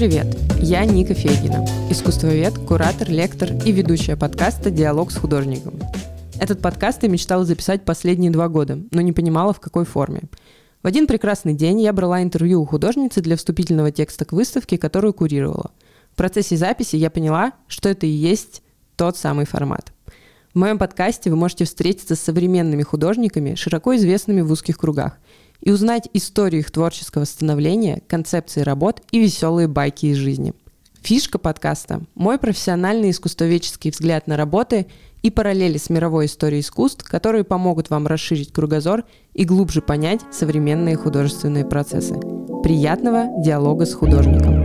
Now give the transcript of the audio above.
привет! Я Ника Фегина, искусствовед, куратор, лектор и ведущая подкаста «Диалог с художником». Этот подкаст я мечтала записать последние два года, но не понимала, в какой форме. В один прекрасный день я брала интервью у художницы для вступительного текста к выставке, которую курировала. В процессе записи я поняла, что это и есть тот самый формат. В моем подкасте вы можете встретиться с современными художниками, широко известными в узких кругах – и узнать историю их творческого становления, концепции работ и веселые байки из жизни. Фишка подкаста – мой профессиональный искусствоведческий взгляд на работы и параллели с мировой историей искусств, которые помогут вам расширить кругозор и глубже понять современные художественные процессы. Приятного диалога с художником!